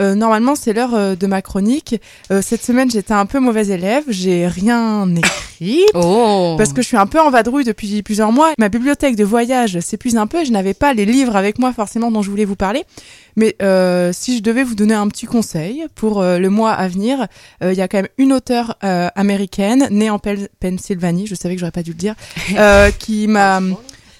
normalement, c'est l'heure de ma chronique. cette semaine, j'étais un peu mauvaise élève. J'ai rien écrit Oh. parce que je suis un peu en vadrouille depuis plusieurs mois. Ma bibliothèque de voyage s'épuise un peu. Je n'avais pas les livres avec moi forcément dont je voulais vous parler. Mais euh, si je devais vous donner un petit conseil pour euh, le mois à venir, euh, il y a quand même une auteure euh, américaine née en Pennsylvanie, je savais que j'aurais pas dû le dire, euh, qui m'a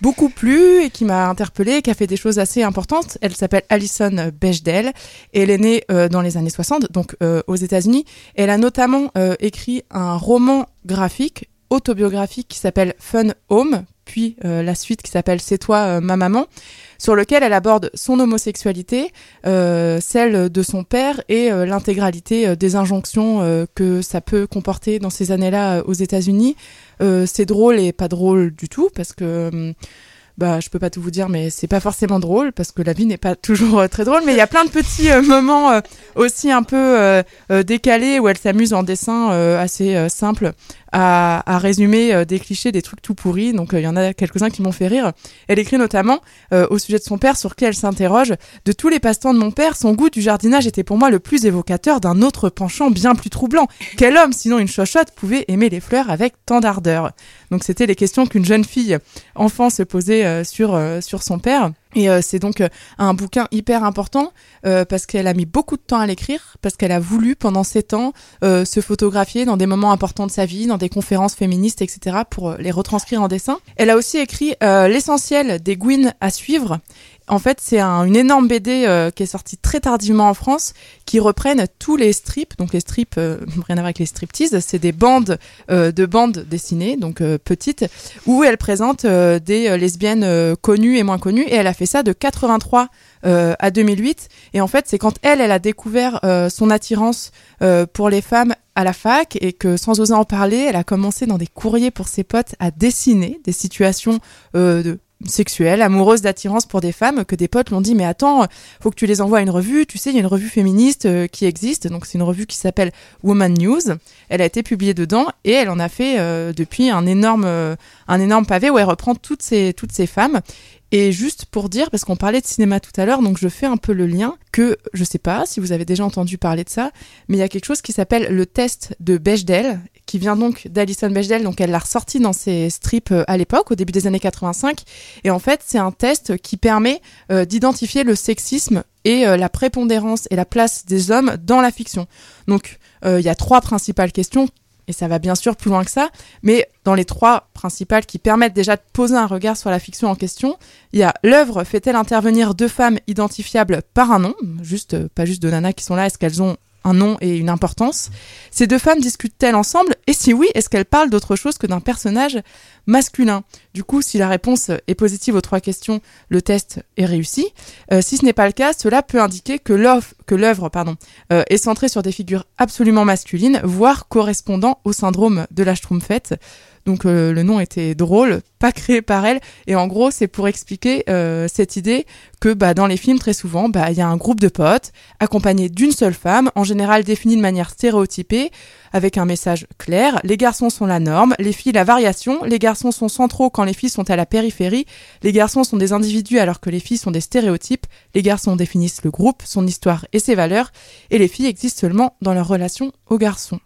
beaucoup plu et qui m'a interpellée, qui a fait des choses assez importantes. Elle s'appelle Alison Bechdel elle est née euh, dans les années 60, donc euh, aux États-Unis. Elle a notamment euh, écrit un roman graphique autobiographique qui s'appelle Fun Home, puis euh, la suite qui s'appelle C'est toi euh, ma maman, sur lequel elle aborde son homosexualité, euh, celle de son père et l'intégralité des injonctions que ça peut comporter dans ces années-là aux États-Unis. C'est drôle et pas drôle du tout parce que bah je peux pas tout vous dire mais c'est pas forcément drôle parce que la vie n'est pas toujours très drôle mais il y a plein de petits moments aussi un peu décalés où elle s'amuse en dessin assez simple à, à résumer euh, des clichés des trucs tout pourris. Donc euh, il y en a quelques-uns qui m'ont fait rire. Elle écrit notamment euh, au sujet de son père sur qui elle s'interroge de tous les passe-temps de mon père son goût du jardinage était pour moi le plus évocateur d'un autre penchant bien plus troublant. Quel homme sinon une chochotte pouvait aimer les fleurs avec tant d'ardeur? Donc c'était les questions qu'une jeune fille enfant se posait sur sur son père et euh, c'est donc euh, un bouquin hyper important euh, parce qu'elle a mis beaucoup de temps à l'écrire, parce qu'elle a voulu pendant sept ans euh, se photographier dans des moments importants de sa vie, dans des conférences féministes, etc., pour les retranscrire en dessin. Elle a aussi écrit l'essentiel des Gwyn à suivre. En fait, c'est un- une énorme BD euh, qui est sortie très tardivement en France, qui reprennent tous les strips. Donc les strips, euh, rien à voir avec les striptease, c'est des bandes euh, de bandes dessinées, donc euh, petites, où elle présente euh, des euh, lesbiennes connues et moins connues. Et elle a fait ça de 83 euh, à 2008. Et en fait, c'est quand elle, elle a découvert son attirance pour les femmes à la fac et que sans oser en parler, elle a commencé dans des courriers pour ses potes à dessiner des situations euh, de sexuelles, amoureuses d'attirance pour des femmes que des potes l'ont dit mais attends, faut que tu les envoies à une revue, tu sais, il y a une revue féministe euh, qui existe, donc c'est une revue qui s'appelle Woman News. Elle a été publiée dedans et elle en a fait euh, depuis un énorme euh, un énorme pavé où elle reprend toutes ces toutes ces femmes. Et juste pour dire, parce qu'on parlait de cinéma tout à l'heure, donc je fais un peu le lien que, je sais pas si vous avez déjà entendu parler de ça, mais il y a quelque chose qui s'appelle le test de Bechdel, qui vient donc d'Alison Bechdel, donc elle l'a ressorti dans ses strips euh, à l'époque, au début des années 85, et en fait c'est un test qui permet euh, d'identifier le sexisme et euh, la prépondérance et la place des hommes dans la fiction. Donc il y a trois principales questions, et ça va bien sûr plus loin que ça, mais dans les trois principales qui permettent déjà de poser un regard sur la fiction en question, il y a l'œuvre fait-elle intervenir deux femmes identifiables par un nom, juste pas juste deux nanas qui sont là, est-ce qu'elles ont un nom et une importance Ces deux femmes discutent-elles ensemble? Et si oui, est-ce qu'elles parlent d'autre chose que d'un personnage masculin? Du coup, si la réponse est positive aux trois questions, le test est réussi. Euh, si ce n'est pas le cas, cela peut indiquer que l'œuvre euh, est centrée sur des figures absolument masculines, voire correspondant au syndrome de la Schtroumpfette. Donc euh, le nom était drôle, pas créé par elle, et en gros c'est pour expliquer euh, cette idée que bah, dans les films très souvent bah, il y a un groupe de potes accompagné d'une seule femme, en général définie de manière stéréotypée, avec un message clair. Les garçons sont la norme, les filles la variation, les garçons sont centraux quand les filles sont à la périphérie, les garçons sont des individus alors que les filles sont des stéréotypes, les garçons définissent le groupe, son histoire et ses valeurs, et les filles existent seulement dans leur relation aux garçons.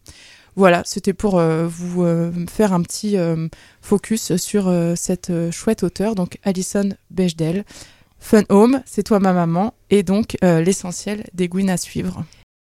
Voilà, c'était pour euh, vous euh, faire un petit euh, focus sur cette chouette auteure, donc Alison Bechdel. Fun Home, c'est toi ma maman, et donc l'essentiel des Gwyn à suivre.